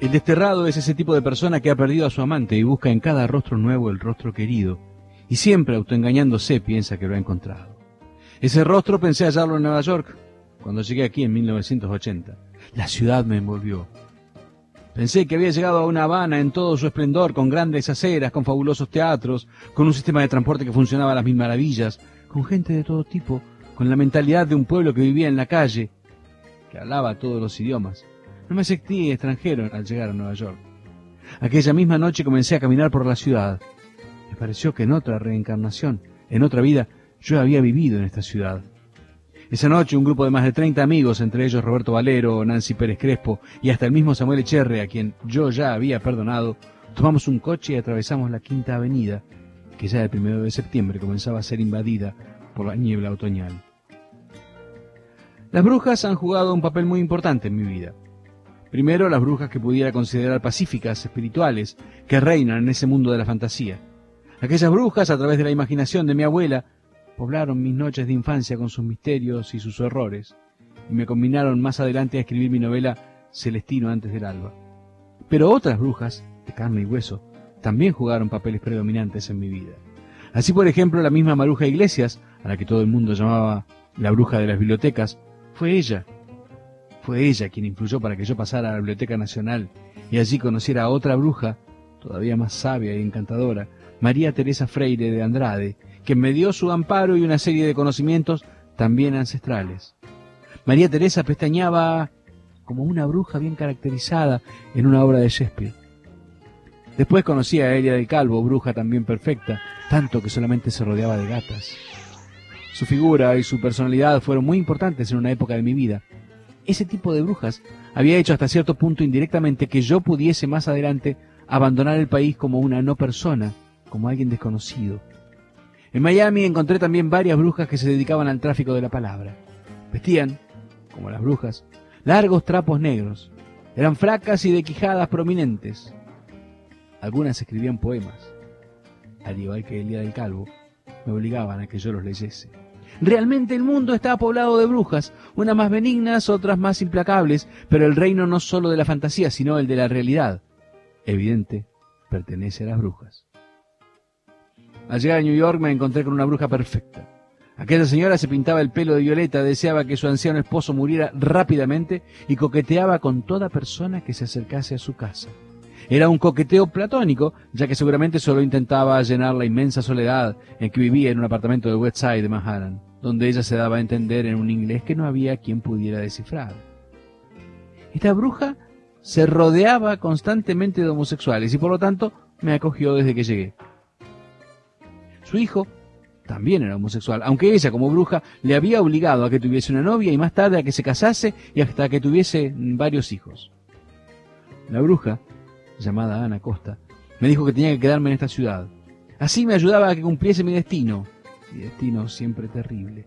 El desterrado es ese tipo de persona que ha perdido a su amante y busca en cada rostro nuevo el rostro querido, y siempre autoengañándose piensa que lo ha encontrado. Ese rostro pensé hallarlo en Nueva York, cuando llegué aquí en 1980. La ciudad me envolvió. Pensé que había llegado a una Habana en todo su esplendor, con grandes aceras, con fabulosos teatros, con un sistema de transporte que funcionaba a las mil maravillas, con gente de todo tipo, con la mentalidad de un pueblo que vivía en la calle, que hablaba todos los idiomas. No me sentí extranjero al llegar a Nueva York. Aquella misma noche comencé a caminar por la ciudad. Me pareció que en otra reencarnación, en otra vida, yo había vivido en esta ciudad. Esa noche un grupo de más de 30 amigos, entre ellos Roberto Valero, Nancy Pérez Crespo y hasta el mismo Samuel Echerre, a quien yo ya había perdonado, tomamos un coche y atravesamos la Quinta Avenida, que ya el primero de septiembre comenzaba a ser invadida por la niebla otoñal. Las brujas han jugado un papel muy importante en mi vida. Primero, las brujas que pudiera considerar pacíficas, espirituales, que reinan en ese mundo de la fantasía. Aquellas brujas, a través de la imaginación de mi abuela, poblaron mis noches de infancia con sus misterios y sus horrores, y me combinaron más adelante a escribir mi novela Celestino antes del alba. Pero otras brujas, de carne y hueso, también jugaron papeles predominantes en mi vida. Así, por ejemplo, la misma Maruja Iglesias, a la que todo el mundo llamaba la bruja de las bibliotecas, fue ella fue ella quien influyó para que yo pasara a la Biblioteca Nacional y allí conociera a otra bruja, todavía más sabia y encantadora, María Teresa Freire de Andrade, que me dio su amparo y una serie de conocimientos también ancestrales. María Teresa pestañaba como una bruja bien caracterizada en una obra de Shakespeare. Después conocí a Elia del Calvo, bruja también perfecta, tanto que solamente se rodeaba de gatas. Su figura y su personalidad fueron muy importantes en una época de mi vida, ese tipo de brujas había hecho hasta cierto punto indirectamente que yo pudiese más adelante abandonar el país como una no persona, como alguien desconocido. En Miami encontré también varias brujas que se dedicaban al tráfico de la palabra. Vestían, como las brujas, largos trapos negros. Eran fracas y de quijadas prominentes. Algunas escribían poemas. Al igual que el día del calvo, me obligaban a que yo los leyese. Realmente el mundo está poblado de brujas, unas más benignas, otras más implacables, pero el reino no solo de la fantasía, sino el de la realidad. Evidente, pertenece a las brujas. Al llegar a New York me encontré con una bruja perfecta. Aquella señora se pintaba el pelo de violeta, deseaba que su anciano esposo muriera rápidamente y coqueteaba con toda persona que se acercase a su casa. Era un coqueteo platónico, ya que seguramente solo intentaba llenar la inmensa soledad en que vivía en un apartamento de West Side de Manhattan, donde ella se daba a entender en un inglés que no había quien pudiera descifrar. Esta bruja se rodeaba constantemente de homosexuales y por lo tanto me acogió desde que llegué. Su hijo también era homosexual, aunque ella como bruja le había obligado a que tuviese una novia y más tarde a que se casase y hasta que tuviese varios hijos. La bruja llamada Ana Costa, me dijo que tenía que quedarme en esta ciudad. Así me ayudaba a que cumpliese mi destino, mi destino siempre terrible.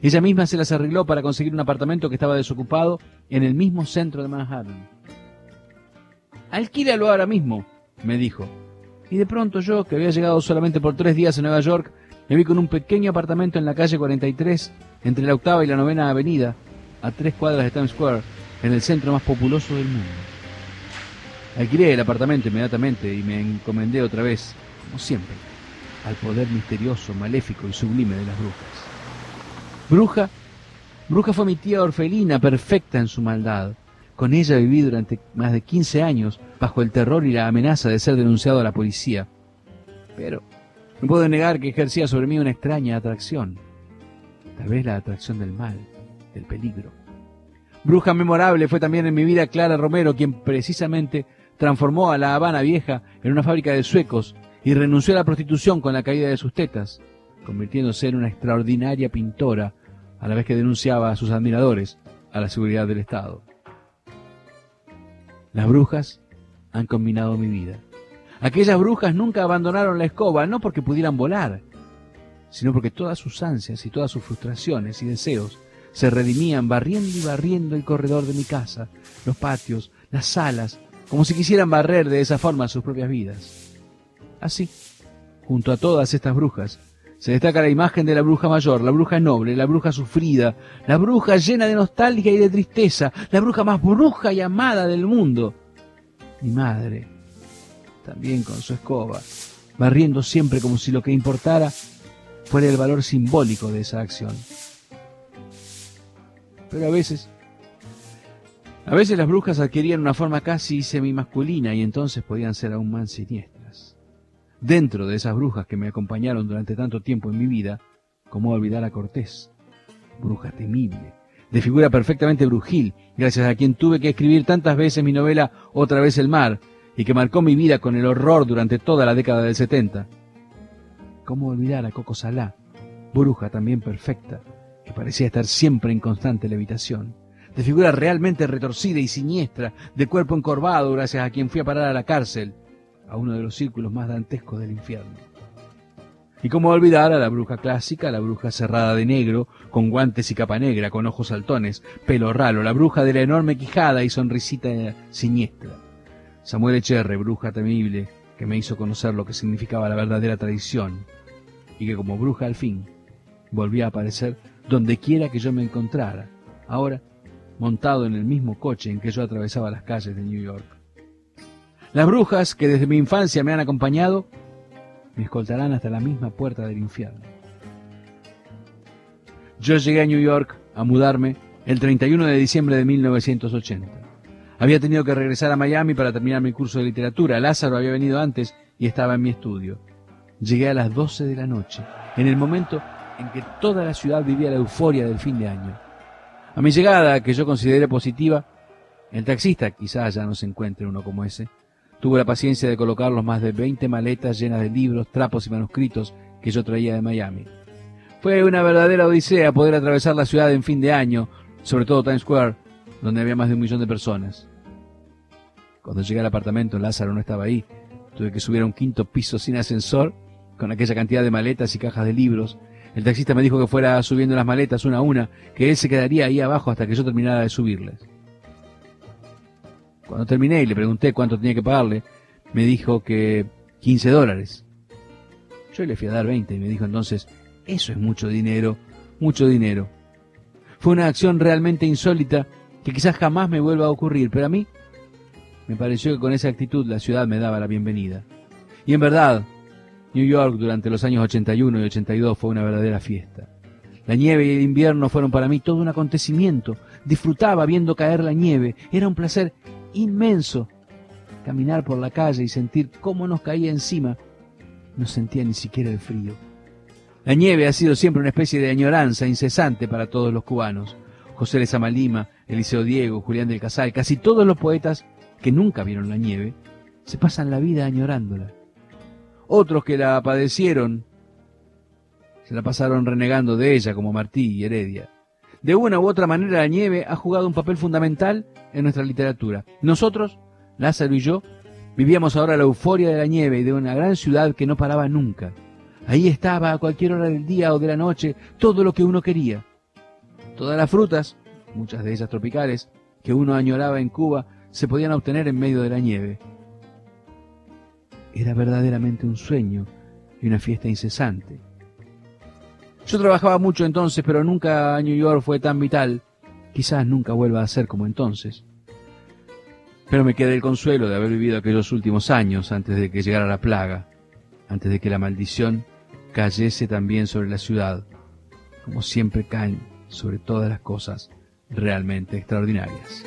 Ella misma se las arregló para conseguir un apartamento que estaba desocupado en el mismo centro de Manhattan. Alquílalo ahora mismo, me dijo. Y de pronto yo, que había llegado solamente por tres días a Nueva York, me vi con un pequeño apartamento en la calle 43, entre la octava y la novena avenida, a tres cuadras de Times Square, en el centro más populoso del mundo. Alquilé el apartamento inmediatamente y me encomendé otra vez, como siempre, al poder misterioso, maléfico y sublime de las brujas. Bruja, bruja fue mi tía Orfelina, perfecta en su maldad. Con ella viví durante más de 15 años bajo el terror y la amenaza de ser denunciado a la policía. Pero no puedo negar que ejercía sobre mí una extraña atracción. Tal vez la atracción del mal, del peligro. Bruja memorable fue también en mi vida Clara Romero, quien precisamente transformó a La Habana Vieja en una fábrica de suecos y renunció a la prostitución con la caída de sus tetas, convirtiéndose en una extraordinaria pintora a la vez que denunciaba a sus admiradores a la seguridad del Estado. Las brujas han combinado mi vida. Aquellas brujas nunca abandonaron la escoba, no porque pudieran volar, sino porque todas sus ansias y todas sus frustraciones y deseos se redimían barriendo y barriendo el corredor de mi casa, los patios, las salas, como si quisieran barrer de esa forma sus propias vidas. Así, junto a todas estas brujas, se destaca la imagen de la bruja mayor, la bruja noble, la bruja sufrida, la bruja llena de nostalgia y de tristeza, la bruja más bruja y amada del mundo. Mi madre, también con su escoba, barriendo siempre como si lo que importara fuera el valor simbólico de esa acción. Pero a veces, a veces las brujas adquirían una forma casi semi-masculina y entonces podían ser aún más siniestras. Dentro de esas brujas que me acompañaron durante tanto tiempo en mi vida, ¿cómo olvidar a Cortés? Bruja temible, de figura perfectamente brujil, gracias a quien tuve que escribir tantas veces mi novela Otra vez el mar, y que marcó mi vida con el horror durante toda la década del 70. ¿Cómo olvidar a Coco Salá, bruja también perfecta, que parecía estar siempre en constante levitación, de figura realmente retorcida y siniestra, de cuerpo encorvado gracias a quien fui a parar a la cárcel, a uno de los círculos más dantescos del infierno? Y cómo olvidar a la bruja clásica, la bruja cerrada de negro, con guantes y capa negra, con ojos saltones, pelo ralo, la bruja de la enorme quijada y sonrisita siniestra. Samuel Echerre, bruja temible, que me hizo conocer lo que significaba la verdadera tradición, y que como bruja al fin volvía a aparecer donde quiera que yo me encontrara, ahora montado en el mismo coche en que yo atravesaba las calles de New York. Las brujas que desde mi infancia me han acompañado me escoltarán hasta la misma puerta del infierno. Yo llegué a New York a mudarme el 31 de diciembre de 1980. Había tenido que regresar a Miami para terminar mi curso de literatura. Lázaro había venido antes y estaba en mi estudio. Llegué a las 12 de la noche, en el momento en que toda la ciudad vivía la euforia del fin de año. A mi llegada, que yo consideré positiva, el taxista, quizás ya no se encuentre uno como ese, tuvo la paciencia de colocar los más de 20 maletas llenas de libros, trapos y manuscritos que yo traía de Miami. Fue una verdadera odisea poder atravesar la ciudad en fin de año, sobre todo Times Square, donde había más de un millón de personas. Cuando llegué al apartamento, Lázaro no estaba ahí. Tuve que subir a un quinto piso sin ascensor, con aquella cantidad de maletas y cajas de libros. El taxista me dijo que fuera subiendo las maletas una a una, que él se quedaría ahí abajo hasta que yo terminara de subirlas. Cuando terminé y le pregunté cuánto tenía que pagarle, me dijo que 15 dólares. Yo le fui a dar 20 y me dijo entonces, eso es mucho dinero, mucho dinero. Fue una acción realmente insólita que quizás jamás me vuelva a ocurrir, pero a mí me pareció que con esa actitud la ciudad me daba la bienvenida. Y en verdad, New York durante los años 81 y 82 fue una verdadera fiesta. La nieve y el invierno fueron para mí todo un acontecimiento. Disfrutaba viendo caer la nieve. Era un placer inmenso caminar por la calle y sentir cómo nos caía encima. No sentía ni siquiera el frío. La nieve ha sido siempre una especie de añoranza incesante para todos los cubanos. José Lezama Lima, Eliseo Diego, Julián del Casal, casi todos los poetas que nunca vieron la nieve, se pasan la vida añorándola. Otros que la padecieron se la pasaron renegando de ella, como Martí y Heredia. De una u otra manera la nieve ha jugado un papel fundamental en nuestra literatura. Nosotros, Lázaro y yo, vivíamos ahora la euforia de la nieve y de una gran ciudad que no paraba nunca. Ahí estaba a cualquier hora del día o de la noche todo lo que uno quería. Todas las frutas, muchas de ellas tropicales, que uno añoraba en Cuba, se podían obtener en medio de la nieve. Era verdaderamente un sueño y una fiesta incesante. Yo trabajaba mucho entonces, pero nunca New York fue tan vital. Quizás nunca vuelva a ser como entonces. Pero me quedé el consuelo de haber vivido aquellos últimos años antes de que llegara la plaga, antes de que la maldición cayese también sobre la ciudad, como siempre caen sobre todas las cosas realmente extraordinarias.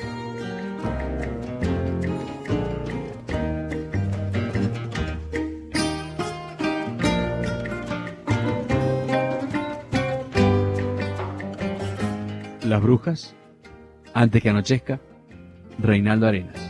Las brujas, antes que anochezca, Reinaldo Arenas.